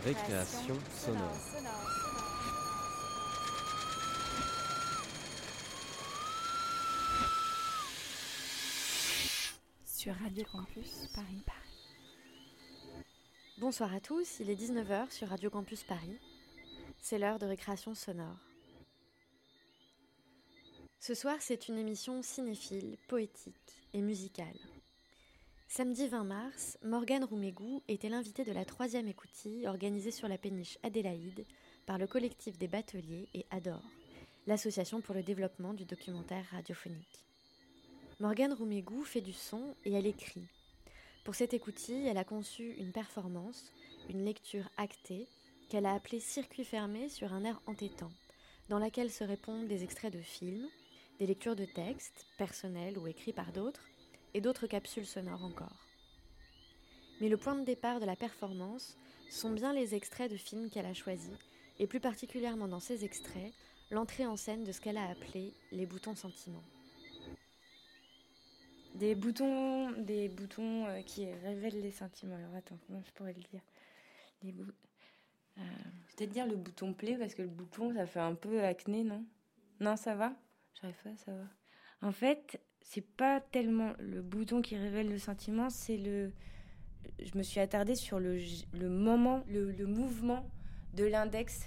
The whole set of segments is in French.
Récréation sonore. Sur Radio Campus Paris. Bonsoir à tous, il est 19h sur Radio Campus Paris. C'est l'heure de récréation sonore. Ce soir, c'est une émission cinéphile, poétique et musicale. Samedi 20 mars, Morgane Roumégou était l'invitée de la troisième écoutille organisée sur la péniche Adélaïde par le collectif des bateliers et Adore, l'association pour le développement du documentaire radiophonique. Morgane Roumégou fait du son et elle écrit. Pour cette écoutille, elle a conçu une performance, une lecture actée, qu'elle a appelée Circuit fermé sur un air entêtant, dans laquelle se répondent des extraits de films, des lectures de textes, personnels ou écrits par d'autres, et d'autres capsules sonores encore. Mais le point de départ de la performance sont bien les extraits de films qu'elle a choisis, et plus particulièrement dans ces extraits, l'entrée en scène de ce qu'elle a appelé les boutons sentiments. Des boutons, des boutons euh, qui révèlent les sentiments. Alors attends, comment je pourrais le dire? Les boutons. Euh, peut-être dire le bouton play parce que le bouton ça fait un peu acné, non? Non, ça va? J'arrive pas, ça va. En fait, c'est pas tellement le bouton qui révèle le sentiment, c'est le. Je me suis attardée sur le, moment, le, mouvement de l'index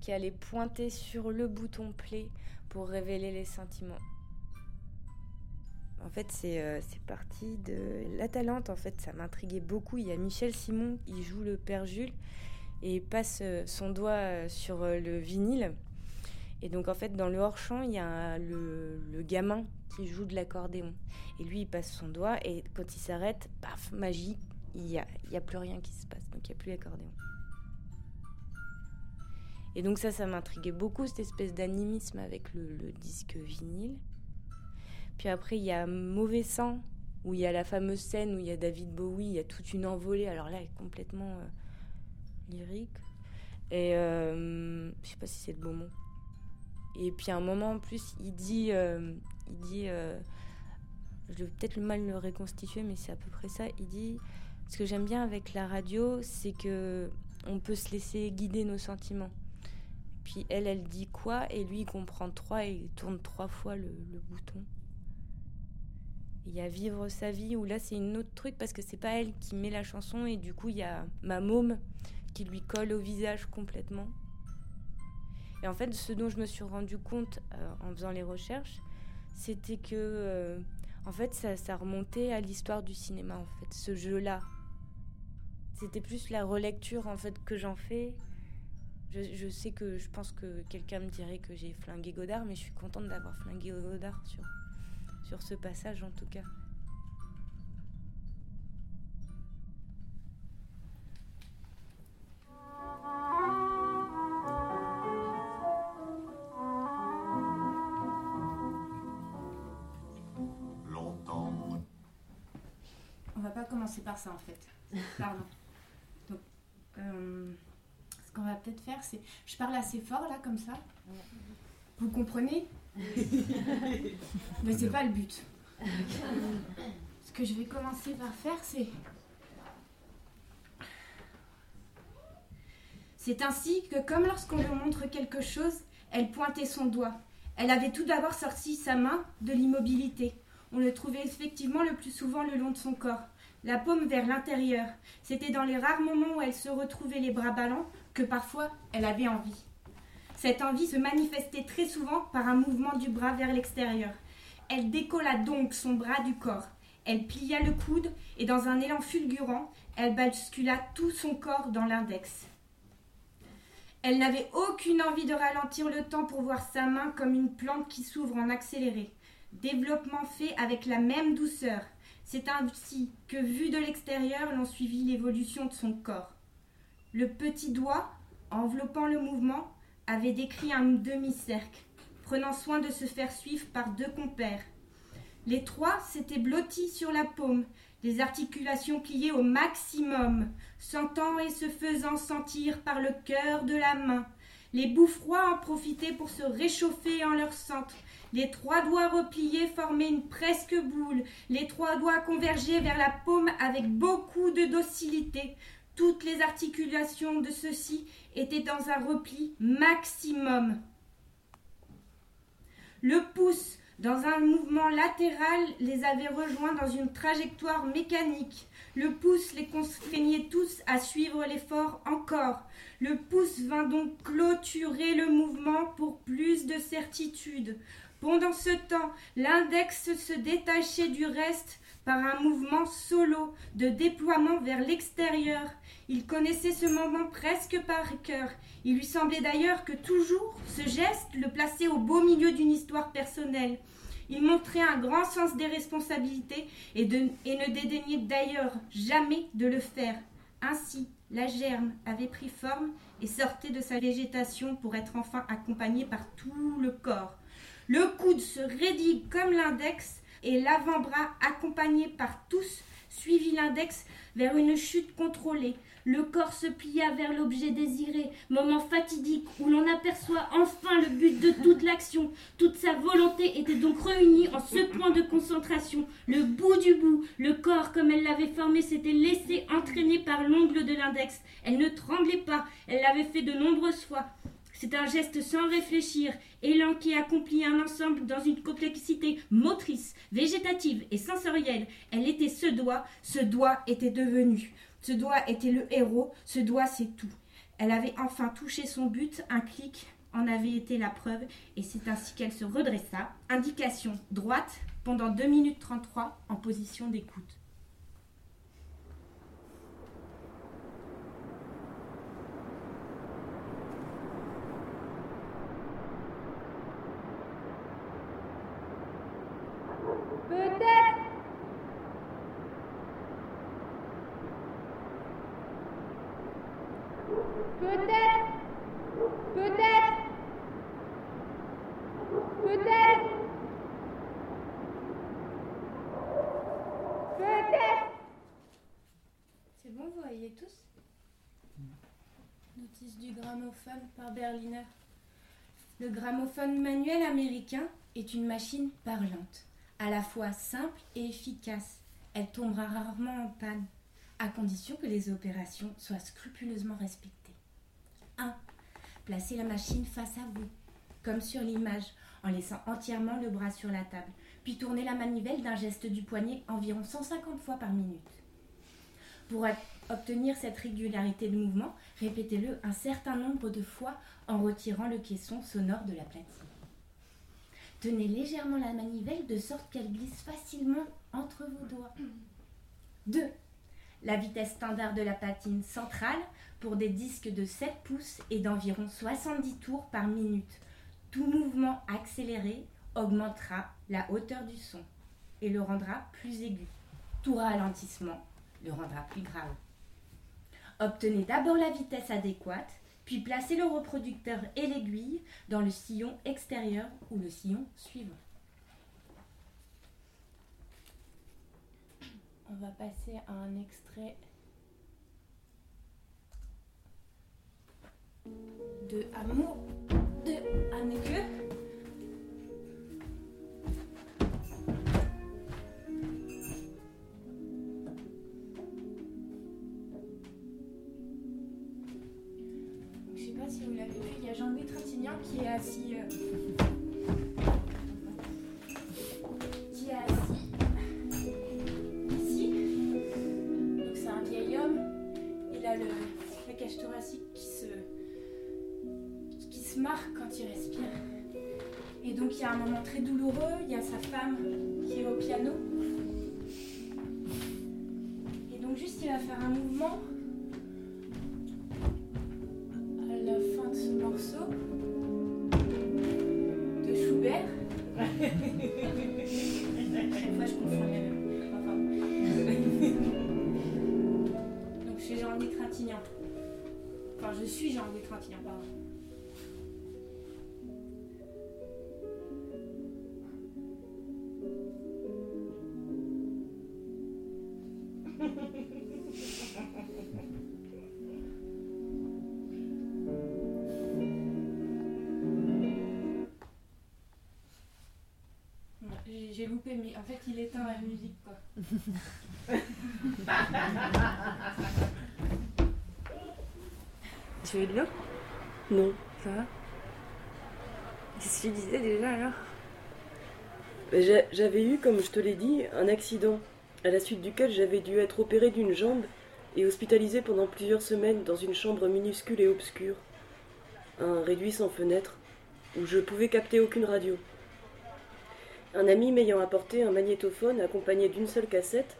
qui allait pointer sur le bouton play pour révéler les sentiments. En fait, c'est euh, parti de La Talente. En fait, ça m'intriguait beaucoup. Il y a Michel Simon, il joue le père Jules et passe euh, son doigt euh, sur le vinyle. Et donc, en fait, dans le hors-champ, il y a le, le, gamin qui joue de l'accordéon. Et lui, il passe son doigt et quand il s'arrête, paf, magie, il n'y a, y a plus rien qui se passe. Donc, il n'y a plus l'accordéon. Et donc ça, ça m'intriguait beaucoup, cette espèce d'animisme avec le, disque vinyle. Puis après, il y a Mauvais sang, où il y a la fameuse scène où il y a David Bowie, il y a toute une envolée. Alors là, elle est complètement euh, lyrique. Et euh, je sais pas si c'est le bon mot. Et puis à un moment en plus, il dit, euh, il dit, euh, je vais peut-être mal le reconstituer, mais c'est à peu près ça. Il dit, ce que j'aime bien avec la radio, c'est que on peut se laisser guider nos sentiments. Puis elle, elle dit quoi, et lui, il comprend trois et il tourne trois fois le, bouton. Il y a Vivre sa vie, où là c'est une autre truc parce que c'est pas elle qui met la chanson et du coup il y a ma môme qui lui colle au visage complètement. Et en fait, ce dont je me suis rendu compte euh, en faisant les recherches, c'était que euh, en fait ça, ça remontait à l'histoire du cinéma en fait, ce jeu-là. C'était plus la relecture en fait que j'en fais. Je, je, sais que je pense que quelqu'un me dirait que j'ai flingué Godard, mais je suis contente d'avoir flingué Godard sur sur ce passage en tout cas. Commencer par ça en fait. Pardon. Donc, euh, ce qu'on va peut-être faire, c'est. Je parle assez fort là, comme ça. Vous comprenez? Mais c'est pas le but. Ce que je vais commencer par faire, c'est. C'est ainsi que, comme lorsqu'on lui montre quelque chose, elle pointait son doigt. Elle avait tout d'abord sorti sa main de l'immobilité. On le trouvait effectivement le plus souvent le long de son corps, la paume vers l'intérieur. C'était dans les rares moments où elle se retrouvait les bras ballants que parfois elle avait envie. Cette envie se manifestait très souvent par un mouvement du bras vers l'extérieur. Elle décolla donc son bras du corps. Elle plia le coude et dans un élan fulgurant, elle bascula tout son corps dans l'index. Elle n'avait aucune envie de ralentir le temps pour voir sa main comme une plante qui s'ouvre en accéléré. Développement fait avec la même douceur. C'est ainsi que, vu de l'extérieur, l'on suivit l'évolution de son corps. Le petit doigt, enveloppant le mouvement, avait décrit un demi-cercle, prenant soin de se faire suivre par deux compères. Les trois s'étaient blottis sur la paume, les articulations pliées au maximum, sentant et se faisant sentir par le cœur de la main. Les bouts froids en profitaient pour se réchauffer en leur centre. Les trois doigts repliés formaient une presque boule. Les trois doigts convergeaient vers la paume avec beaucoup de docilité. Toutes les articulations de ceux-ci étaient dans un repli maximum. Le pouce, dans un mouvement latéral, les avait rejoints dans une trajectoire mécanique. Le pouce les contraignait tous à suivre l'effort encore. Le pouce vint donc clôturer le mouvement pour plus de certitude. Pendant ce temps, l'index se détachait du reste par un mouvement solo de déploiement vers l'extérieur. Il connaissait ce moment presque par cœur. Il lui semblait d'ailleurs que toujours ce geste le plaçait au beau milieu d'une histoire personnelle. Il montrait un grand sens des responsabilités et, et ne dédaignait d'ailleurs jamais de le faire. Ainsi, la germe avait pris forme et sortait de sa végétation pour être enfin accompagnée par tout le corps. Le coude se raidit comme l'index et l'avant-bras, accompagné par tous, suivit l'index vers une chute contrôlée. Le corps se plia vers l'objet désiré, moment fatidique où l'on aperçoit enfin le but de toute l'action. Toute sa volonté était donc réunie en ce point de concentration. Le bout du bout, le corps comme elle l'avait formé s'était laissé entraîner par l'ongle de l'index. Elle ne tremblait pas, elle l'avait fait de nombreuses fois. C'est un geste sans réfléchir, élan qui accomplit un ensemble dans une complexité motrice, végétative et sensorielle. Elle était ce doigt, ce doigt était devenu. Ce doigt était le héros, ce doigt c'est tout. Elle avait enfin touché son but, un clic en avait été la preuve, et c'est ainsi qu'elle se redressa. Indication droite pendant 2 minutes 33 en position d'écoute. Par Berliner. Le gramophone manuel américain est une machine parlante, à la fois simple et efficace. Elle tombera rarement en panne, à condition que les opérations soient scrupuleusement respectées. 1. Placez la machine face à vous, comme sur l'image, en laissant entièrement le bras sur la table, puis tournez la manivelle d'un geste du poignet environ 150 fois par minute. Pour obtenir cette régularité de mouvement, répétez-le un certain nombre de fois en retirant le caisson sonore de la platine. Tenez légèrement la manivelle de sorte qu'elle glisse facilement entre vos doigts. 2. La vitesse standard de la platine centrale pour des disques de 7 pouces est d'environ 70 tours par minute. Tout mouvement accéléré augmentera la hauteur du son et le rendra plus aigu. Tout ralentissement le rendra plus grave. Obtenez d'abord la vitesse adéquate, puis placez le reproducteur et l'aiguille dans le sillon extérieur ou le sillon suivant. On va passer à un extrait de Amour de Anneke. Qui est assis. Euh, qui est assis ici. Donc c'est un vieil homme. Il a le, la cage thoracique qui se, qui se marque quand il respire. Et donc il y a un moment très douloureux. Il y a sa femme qui est au piano. Mais en fait, il éteint la musique, quoi. Tu veux de l'eau? Non. Ça va? Qu'est-ce que tu disais déjà alors? J'avais eu, comme je te l'ai dit, un accident, à la suite duquel j'avais dû être opéré d'une jambe et hospitalisé pendant plusieurs semaines dans une chambre minuscule et obscure, un réduit sans fenêtre, où je pouvais capter aucune radio. Un ami m'ayant apporté un magnétophone accompagné d'une seule cassette,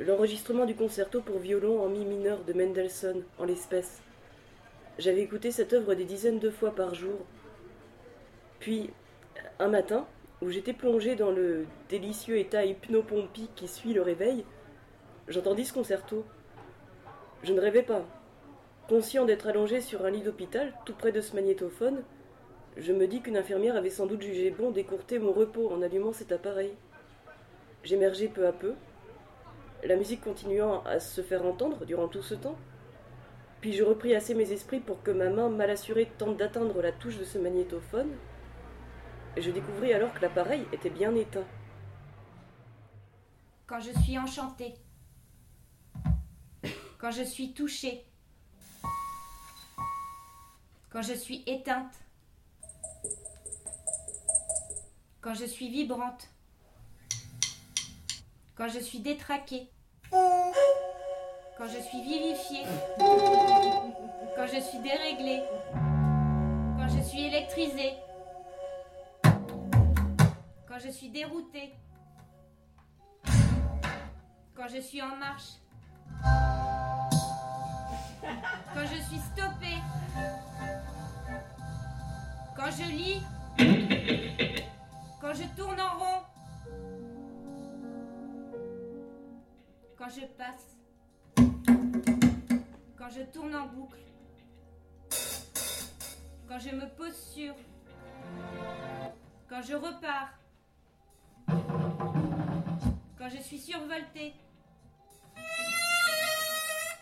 l'enregistrement du concerto pour violon en mi mineur de Mendelssohn, en l'espèce. J'avais écouté cette œuvre des dizaines de fois par jour. Puis, un matin, où j'étais plongé dans le délicieux état hypnopompique qui suit le réveil, j'entendis ce concerto. Je ne rêvais pas. Conscient d'être allongé sur un lit d'hôpital, tout près de ce magnétophone, je me dis qu'une infirmière avait sans doute jugé bon d'écourter mon repos en allumant cet appareil. J'émergeai peu à peu, la musique continuant à se faire entendre durant tout ce temps. Puis je repris assez mes esprits pour que ma main mal assurée tente d'atteindre la touche de ce magnétophone. Je découvris alors que l'appareil était bien éteint. Quand je suis enchantée, quand je suis touchée, quand je suis éteinte, quand je suis vibrante, quand je suis détraquée, quand je suis vivifiée, quand je suis déréglée, quand je suis électrisée, quand je suis déroutée, quand je suis en marche, quand je suis stoppée, quand je lis, quand je tourne en rond, quand je passe, quand je tourne en boucle, quand je me pose sur, quand je repars, quand je suis survoltée,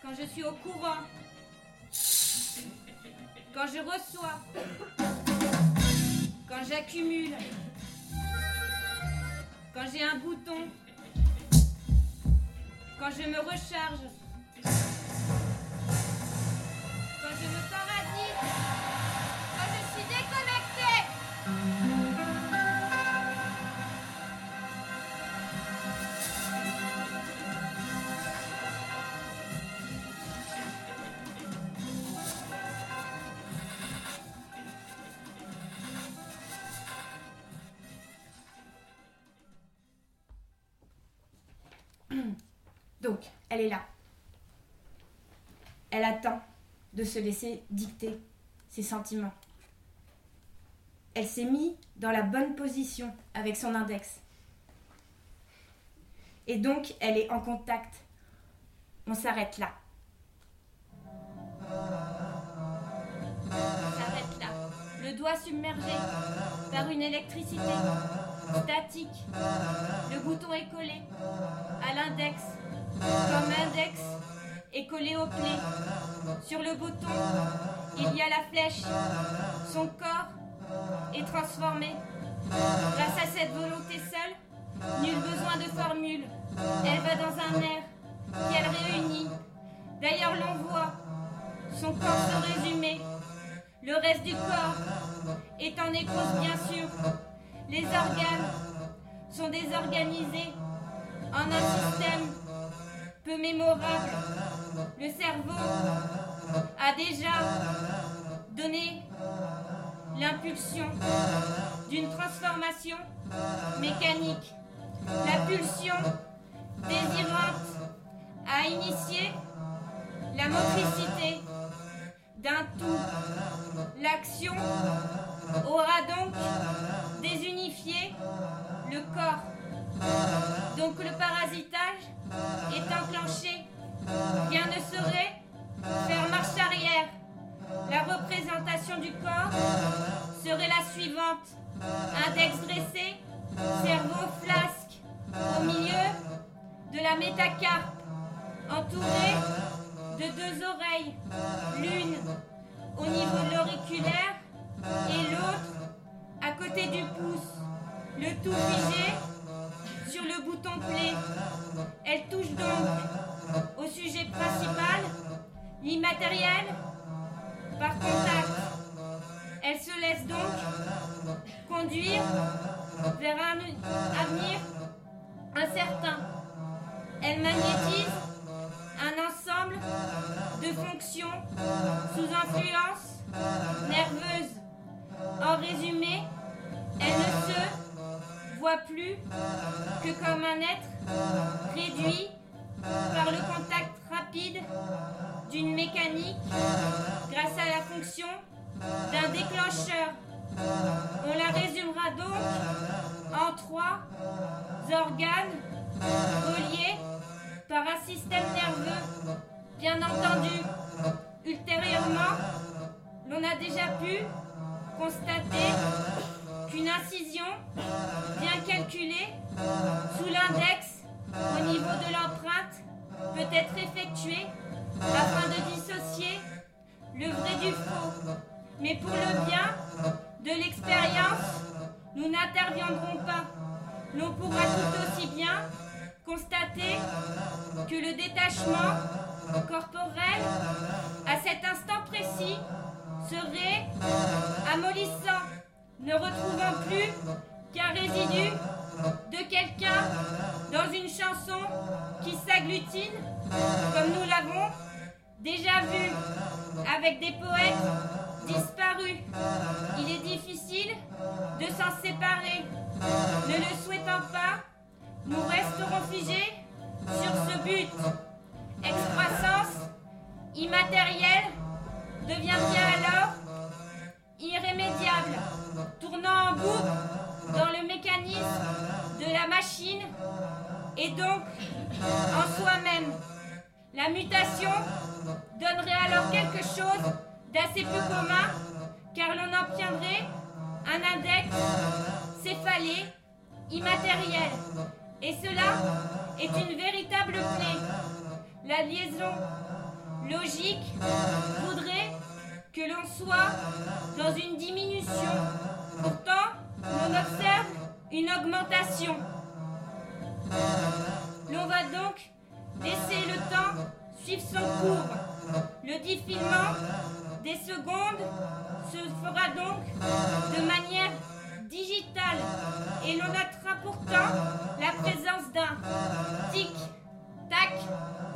quand je suis au courant, quand je reçois, quand j'accumule, quand j'ai un bouton, quand je me recharge, elle est là. Elle attend de se laisser dicter ses sentiments. Elle s'est mise dans la bonne position avec son index. Et donc, elle est en contact. On s'arrête là. On s'arrête là. Le doigt submergé par une électricité statique. Le bouton est collé à l'index comme index est collé au pied. Sur le bouton, il y a la flèche. Son corps est transformé. Grâce à cette volonté seule, nul besoin de formule. Elle va dans un air qu'elle réunit. D'ailleurs, l'on voit son corps se résumer. Le reste du corps est en nécrose, bien sûr. Les organes sont désorganisés en un système peu mémorable. Le cerveau a déjà donné l'impulsion d'une transformation mécanique. La pulsion désirante a initié la motricité d'un tout. L'action aura donc désunifié le corps. Donc le parasitage est enclenché. Rien ne saurait faire marche arrière. La représentation du corps serait la suivante. Index dressé, cerveau flasque, au milieu de la métacarpe, entouré de deux oreilles, l'une au niveau de l'auriculaire et l'autre à côté du pouce. Le tout figé sur le bouton play. Elle touche donc au sujet principal, l'immatériel, par contact. Elle se laisse donc conduire vers un avenir incertain. Elle magnétise un ensemble de fonctions sous influence nerveuse. En résumé, elle ne se plus que comme un être réduit par le contact rapide d'une mécanique grâce à la fonction d'un déclencheur. On la résumera donc en trois organes reliés par un système nerveux. Bien entendu, ultérieurement, l'on a déjà pu constater qu'une incision bien calculée sous l'index au niveau de l'empreinte peut être effectuée afin de dissocier le vrai du faux. Mais pour le bien de l'expérience, nous n'interviendrons pas. L'on pourra tout aussi bien constater que le détachement corporel, à cet instant précis, serait amollissant, ne retrouvant plus qu'un résidu de quelqu'un dans une chanson qui s'agglutine, comme nous l'avons déjà vu avec des poètes disparus. Il est difficile de s'en séparer. Ne le souhaitant pas, nous resterons figés sur ce but. Excroissance immatérielle devient-il alors irrémédiable, tournant en boucle dans le mécanisme de la machine et donc en soi-même. La mutation donnerait alors quelque chose d'assez peu commun car l'on obtiendrait un index céphalé immatériel. Et cela est une véritable clé. La liaison logique voudrait que l'on soit dans une diminution. Pourtant, l'on observe une augmentation. L'on va donc laisser le temps suivre son cours. Le défilement des secondes se fera donc de manière digitale et l'on notera pourtant la présence d'un tic, tac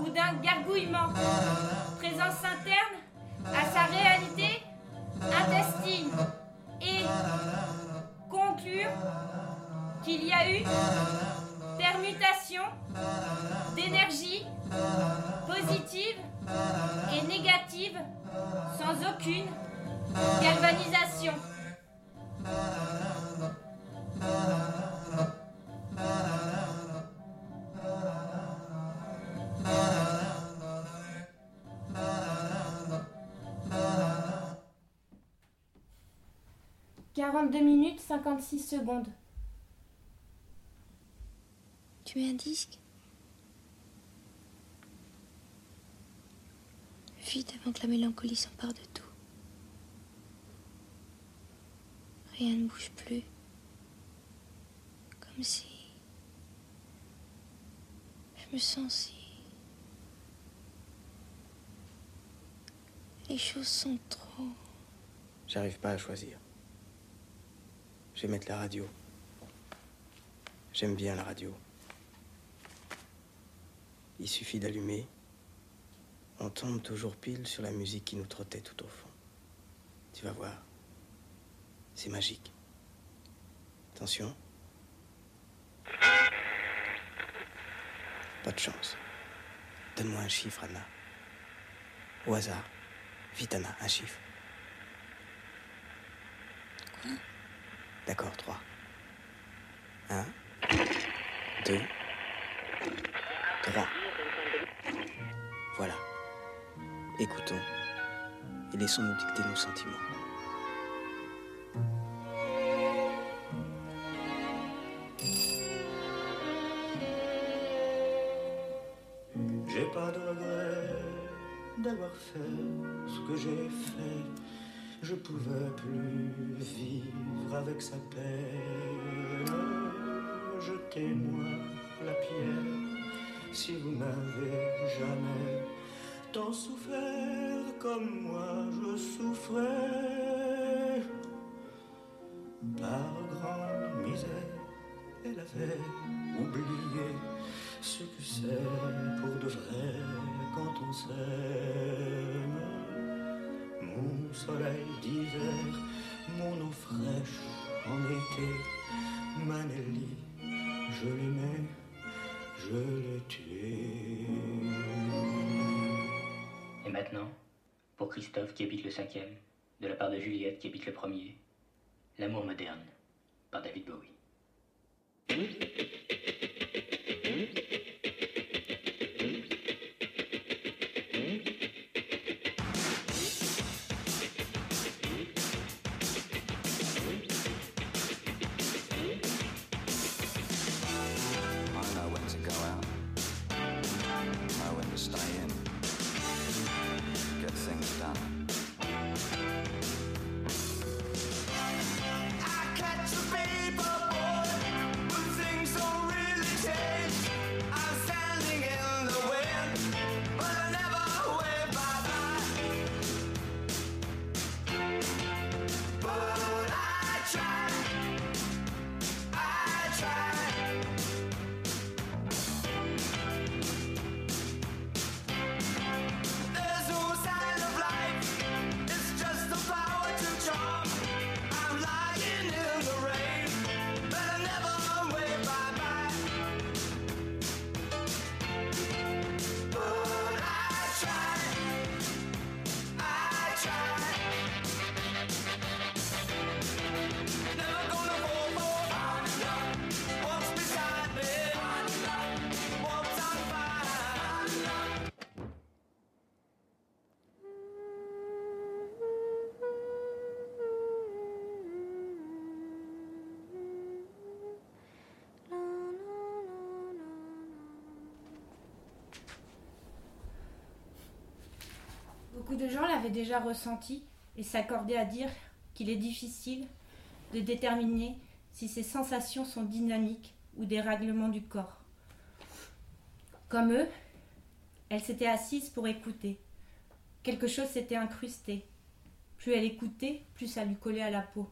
ou d'un gargouillement. Présence interne à sa réalité intestine et conclure qu'il y a eu permutation d'énergie positive et négative sans aucune galvanisation. 42 minutes 56 secondes. Tu es un disque? Vite avant que la mélancolie s'empare de tout. Rien ne bouge plus. Comme si... Je me sens si... Les choses sont trop... J'arrive pas à choisir. Je vais mettre la radio. J'aime bien la radio. Il suffit d'allumer. On tombe toujours pile sur la musique qui nous trottait tout au fond. Tu vas voir. C'est magique. Attention. Pas de chance. Donne-moi un chiffre, Anna. Au hasard. Vite, Anna, un chiffre. D'accord, trois. Un, deux, trois. Voilà. Écoutons et laissons-nous dicter nos sentiments. J'ai pas de regret d'avoir fait ce que j'ai fait. Je pouvais plus vivre avec sa peine. Jetez-moi la pierre si vous m'avez jamais tant souffert comme moi je souffrais. Par grande misère, elle avait oublié ce que c'est soleil d'hiver, mon eau fraîche en été, Manelli, je l'aimais, je l'ai tué. Et maintenant, pour Christophe qui habite le cinquième, de la part de Juliette qui habite le premier, L'amour moderne, par David Bowie. De gens l'avaient déjà ressenti et s'accordaient à dire qu'il est difficile de déterminer si ces sensations sont dynamiques ou des règlements du corps. Comme eux, elle s'était assise pour écouter. Quelque chose s'était incrusté. Plus elle écoutait, plus ça lui collait à la peau.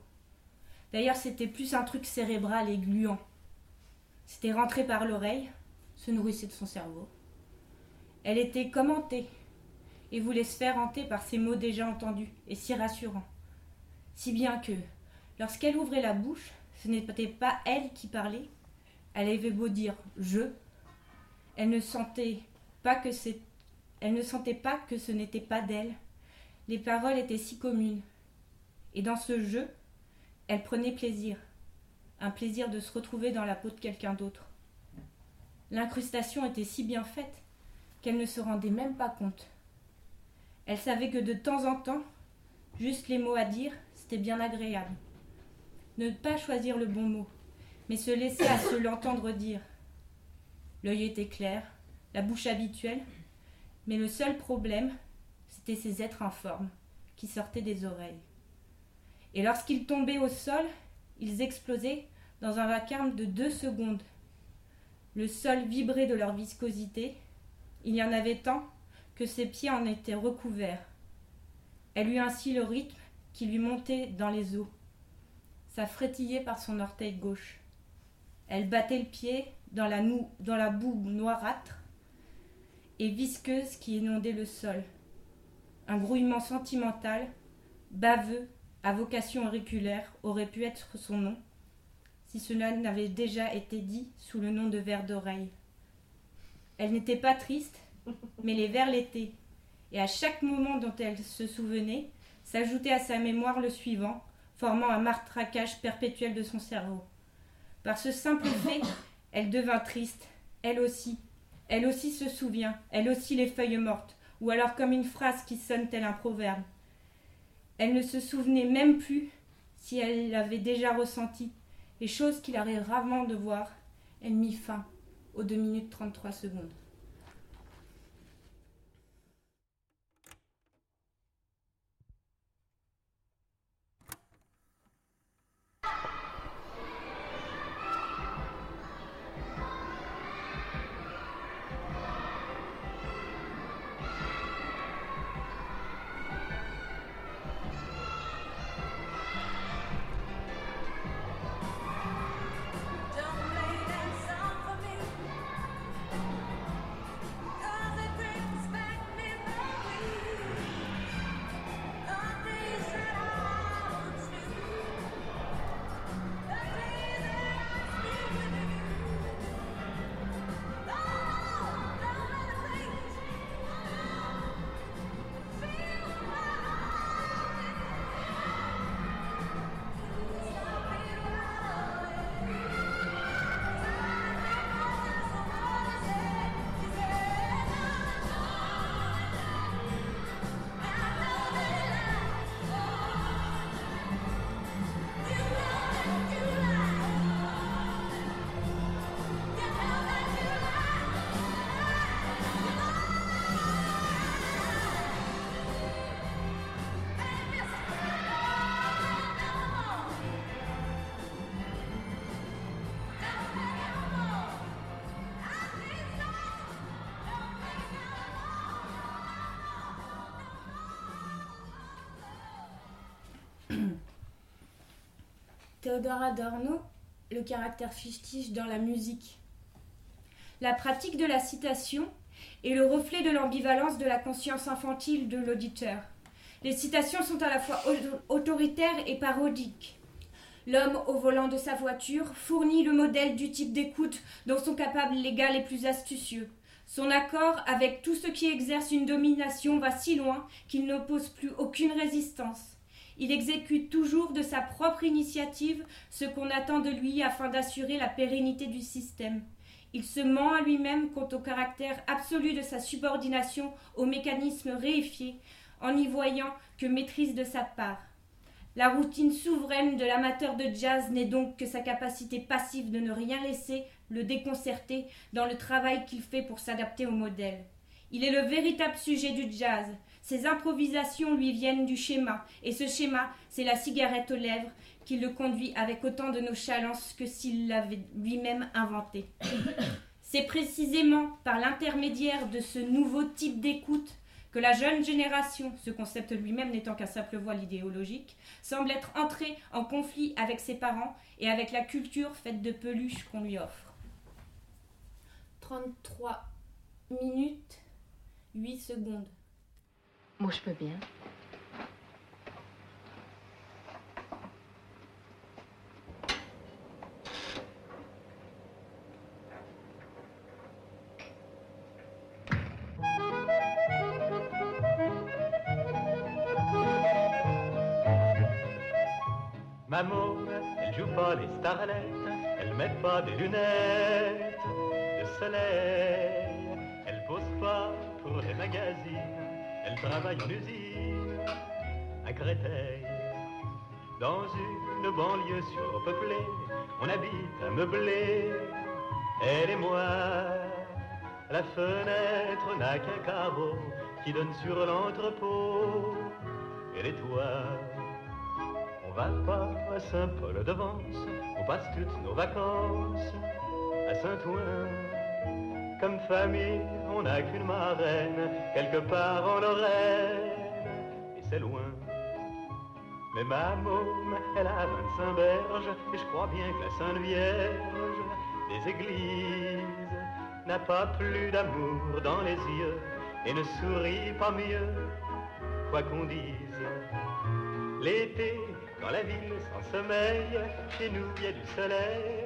D'ailleurs, c'était plus un truc cérébral et gluant. C'était rentré par l'oreille, se nourrissait de son cerveau. Elle était commentée et voulait se faire hanter par ces mots déjà entendus et si rassurants. Si bien que, lorsqu'elle ouvrait la bouche, ce n'était pas elle qui parlait. Elle avait beau dire je, elle ne sentait pas que elle ne sentait pas que ce n'était pas d'elle. Les paroles étaient si communes. Et dans ce jeu, elle prenait plaisir, un plaisir de se retrouver dans la peau de quelqu'un d'autre. L'incrustation était si bien faite qu'elle ne se rendait même pas compte. Elle savait que de temps en temps, juste les mots à dire, c'était bien agréable. Ne pas choisir le bon mot, mais se laisser à se l'entendre dire. L'œil était clair, la bouche habituelle, mais le seul problème, c'était ces êtres informes qui sortaient des oreilles. Et lorsqu'ils tombaient au sol, ils explosaient dans un vacarme de deux secondes. Le sol vibrait de leur viscosité. Il y en avait tant que ses pieds en étaient recouverts. Elle eut ainsi le rythme qui lui montait dans les os. Ça frétillait par son orteil gauche. Elle battait le pied dans la, dans la boue noirâtre et visqueuse qui inondait le sol. Un grouillement sentimental, baveux, à vocation auriculaire, aurait pu être son nom, si cela n'avait déjà été dit sous le nom de vers d'oreille. Elle n'était pas triste, mais les vers l'étaient, et à chaque moment dont elle se souvenait, s'ajoutait à sa mémoire le suivant, formant un matraquage perpétuel de son cerveau. Par ce simple fait, elle devint triste, elle aussi. Elle aussi se souvient, elle aussi les feuilles mortes, ou alors comme une phrase qui sonne tel un proverbe. Elle ne se souvenait même plus si elle l'avait déjà ressenti, et chose qu'il arrive rarement de voir, elle mit fin aux 2 minutes 33 secondes. Théodore Adorno, le caractère fictif dans la musique. La pratique de la citation est le reflet de l'ambivalence de la conscience infantile de l'auditeur. Les citations sont à la fois au- autoritaires et parodiques. L'homme au volant de sa voiture fournit le modèle du type d'écoute dont sont capables les gars les plus astucieux. Son accord avec tout ce qui exerce une domination va si loin qu'il n'oppose plus aucune résistance. Il exécute toujours de sa propre initiative ce qu'on attend de lui afin d'assurer la pérennité du système. Il se ment à lui-même quant au caractère absolu de sa subordination au mécanisme réifié, en y voyant que maîtrise de sa part. La routine souveraine de l'amateur de jazz n'est donc que sa capacité passive de ne rien laisser le déconcerter dans le travail qu'il fait pour s'adapter au modèle. Il est le véritable sujet du jazz. Ses improvisations lui viennent du schéma, et ce schéma, c'est la cigarette aux lèvres qui le conduit avec autant de nonchalance que s'il l'avait lui-même inventé. C'est précisément par l'intermédiaire de ce nouveau type d'écoute que la jeune génération, ce concept lui-même n'étant qu'un simple voile idéologique, semble être entrée en conflit avec ses parents et avec la culture faite de peluches qu'on lui offre. 33 minutes 8 secondes. Moi, je peux bien. Ma môme, elle joue pas les starlettes, elle met pas des lunettes de soleil, elle pose pas pour les magazines, travaille en usine à Créteil. Dans une banlieue surpeuplée, on habite un meublé, elle et moi. La fenêtre n'a qu'un carreau qui donne sur l'entrepôt et les toits. On va pas à Saint-Paul-de-Vence, on passe toutes nos vacances à Saint-Ouen. Comme famille, on n'a qu'une marraine, quelque part en Lorraine, et c'est loin. Mais ma môme, elle a 25 berges, et je crois bien que la Sainte Vierge des églises n'a pas plus d'amour dans les yeux, et ne sourit pas mieux, quoi qu'on dise. L'été, quand la ville s'en sommeille, chez nous il y a du soleil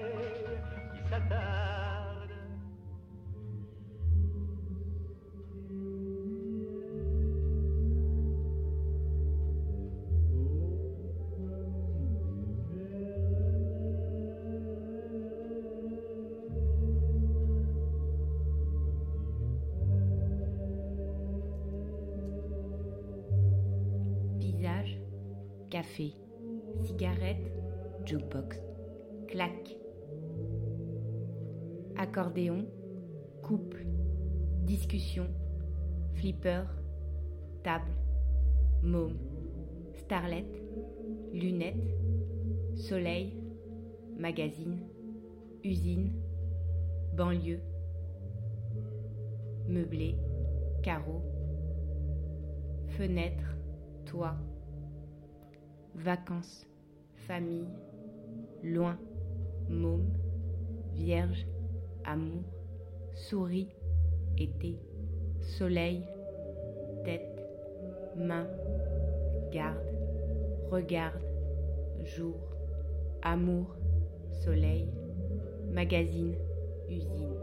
café, cigarette, jukebox, claque. Accordéon, couple, discussion, flipper, table, môme, starlet, lunettes, soleil, magazine, usine, banlieue, meublé, carreau, fenêtre, toit, vacances, famille, loin, môme, vierge, amour, souris, été, soleil, tête, main, garde, regarde, jour, amour, soleil, magazine, usine.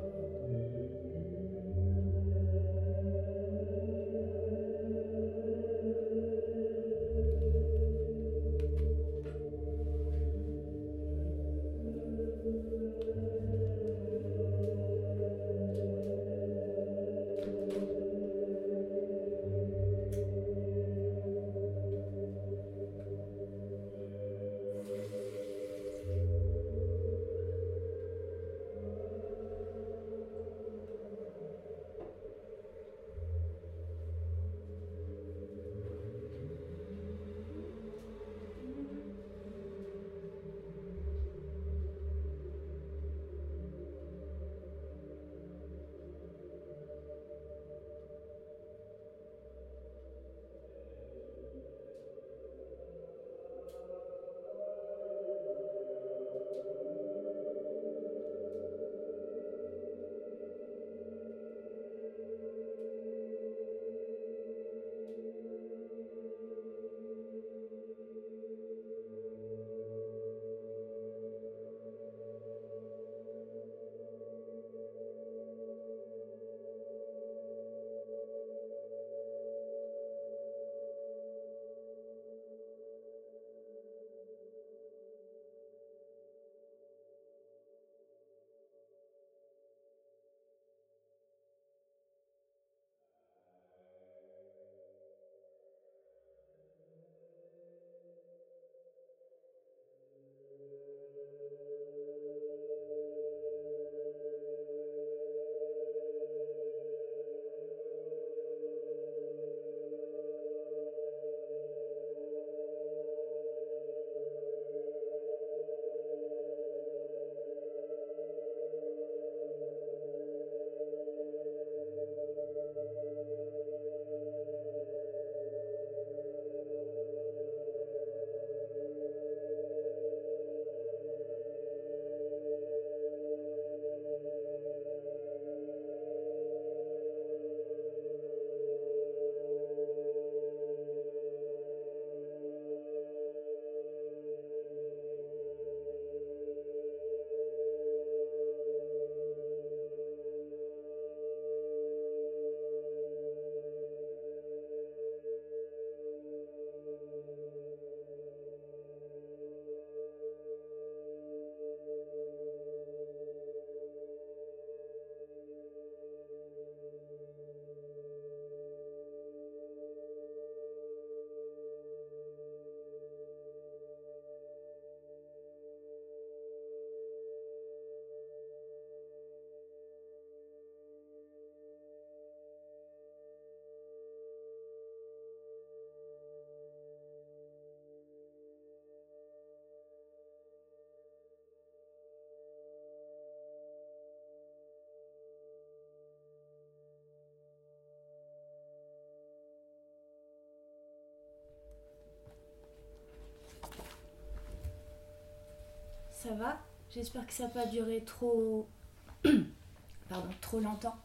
Ça va. J'espère que ça n'a pas duré trop. Pardon, trop longtemps.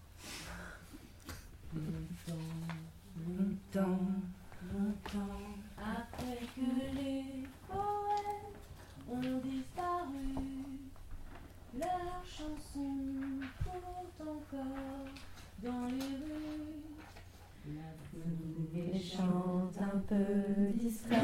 Longtemps, longtemps, après que les poètes ont disparu, leurs chansons courent encore dans les rues. La les chante un peu distraite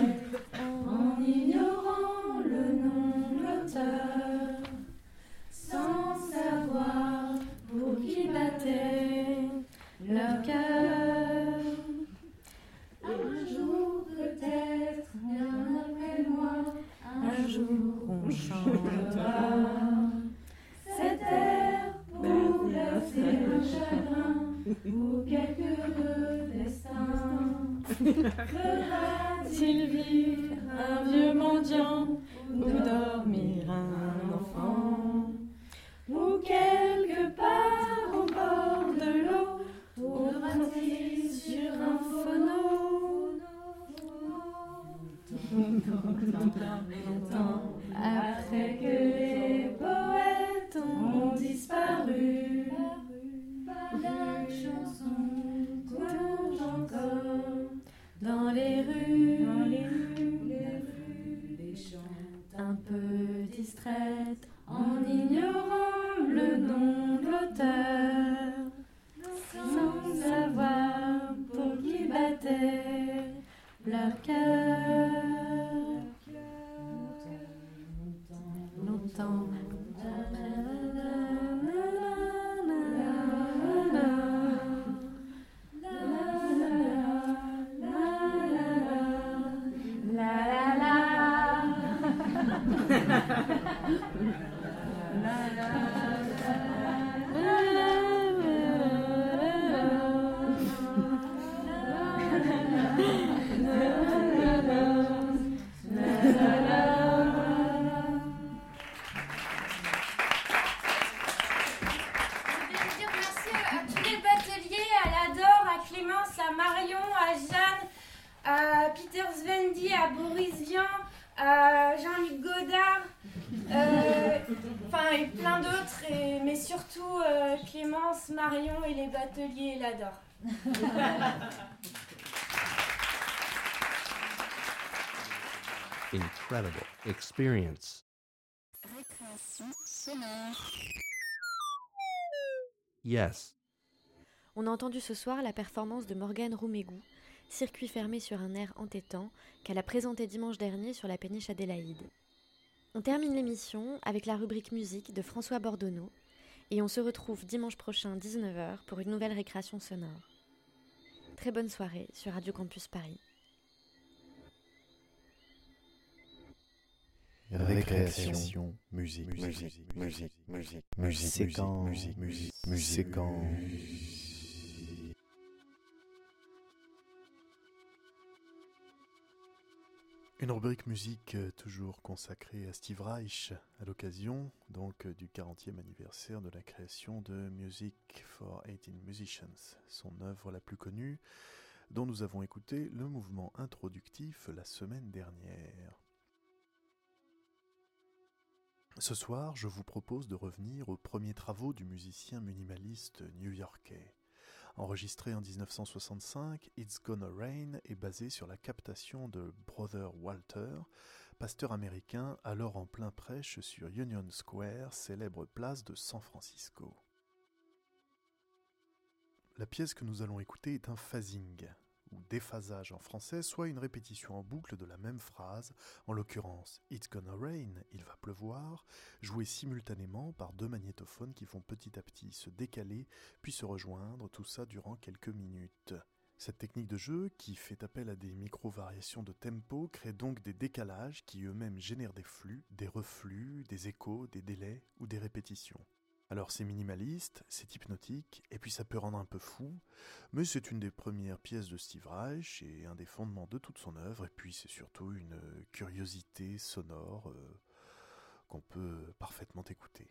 Longtemps les bateliers et l'Adore. Incredible experience. Récréation sonore. Yes. On a entendu ce soir la performance de Morgane Roumégou, circuit fermé sur un air entêtant qu'elle a présenté dimanche dernier sur la péniche Adélaïde. On termine l'émission avec la rubrique musique de François Bordonneau et on se retrouve dimanche prochain 19h pour une nouvelle récréation sonore. Très bonne soirée sur Radio Campus Paris. Récréation, musique, musique, musique, musique, musique, Séquence. musique, musique, musique, Séquence. Une rubrique musique euh, toujours consacrée à Steve Reich à l'occasion donc euh, du 40e anniversaire de la création de Music for 18 Musicians, son œuvre la plus connue dont nous avons écouté le mouvement introductif la semaine dernière. Ce soir, je vous propose de revenir aux premiers travaux du musicien minimaliste new-yorkais. Enregistré en 1965, It's Gonna Rain est basé sur la captation de Brother Walter, pasteur américain alors en plein prêche sur Union Square, célèbre place de San Francisco. La pièce que nous allons écouter est un phasing, ou déphasage en français, soit une répétition en boucle de la même phrase, en l'occurrence It's gonna rain, il va pleuvoir, jouée simultanément par deux magnétophones qui vont petit à petit se décaler puis se rejoindre, tout ça durant quelques minutes. Cette technique de jeu, qui fait appel à des micro-variations de tempo, crée donc des décalages qui eux-mêmes génèrent des flux, des reflux, des échos, des délais ou des répétitions. Alors c'est minimaliste, c'est hypnotique, et puis ça peut rendre un peu fou, mais c'est une des premières pièces de Steve Reich et un des fondements de toute son œuvre, et puis c'est surtout une euh, curiosité sonore euh, qu'on peut parfaitement écouter.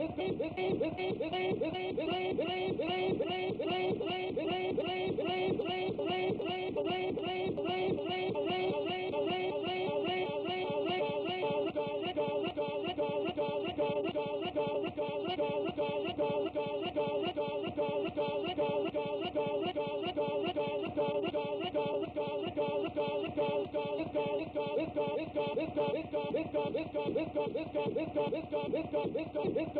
Let's go.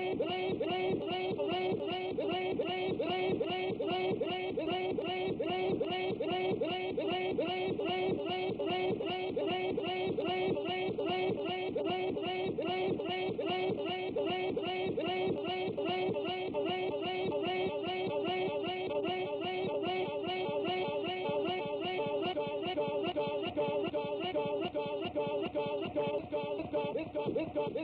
It's gonna rain,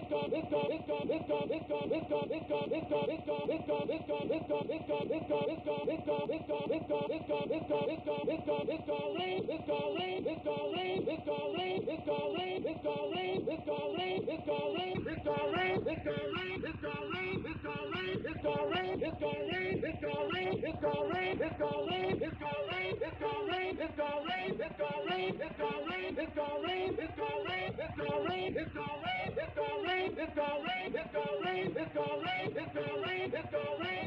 it's gonna rain, it's gonna rain, it's gonna rain, it's gonna rain, it's gonna rain, it's gonna rain. It's gonna rain, it's gonna rain, it's gonna rain, it's gonna rain, it's gonna rain, it's gonna rain, it's gonna rain, it's gonna rain, it's gonna rain, it's gonna rain, it's gonna rain, it's gonna rain, it's gonna rain, it's gonna rain, it's gonna rain, it's gonna rain, it's gonna rain, it's gonna rain.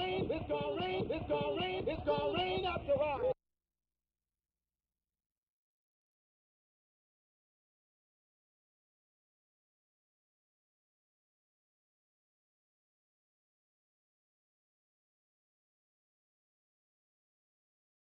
gonna rain, it's gonna rain, it's gonna rain after all.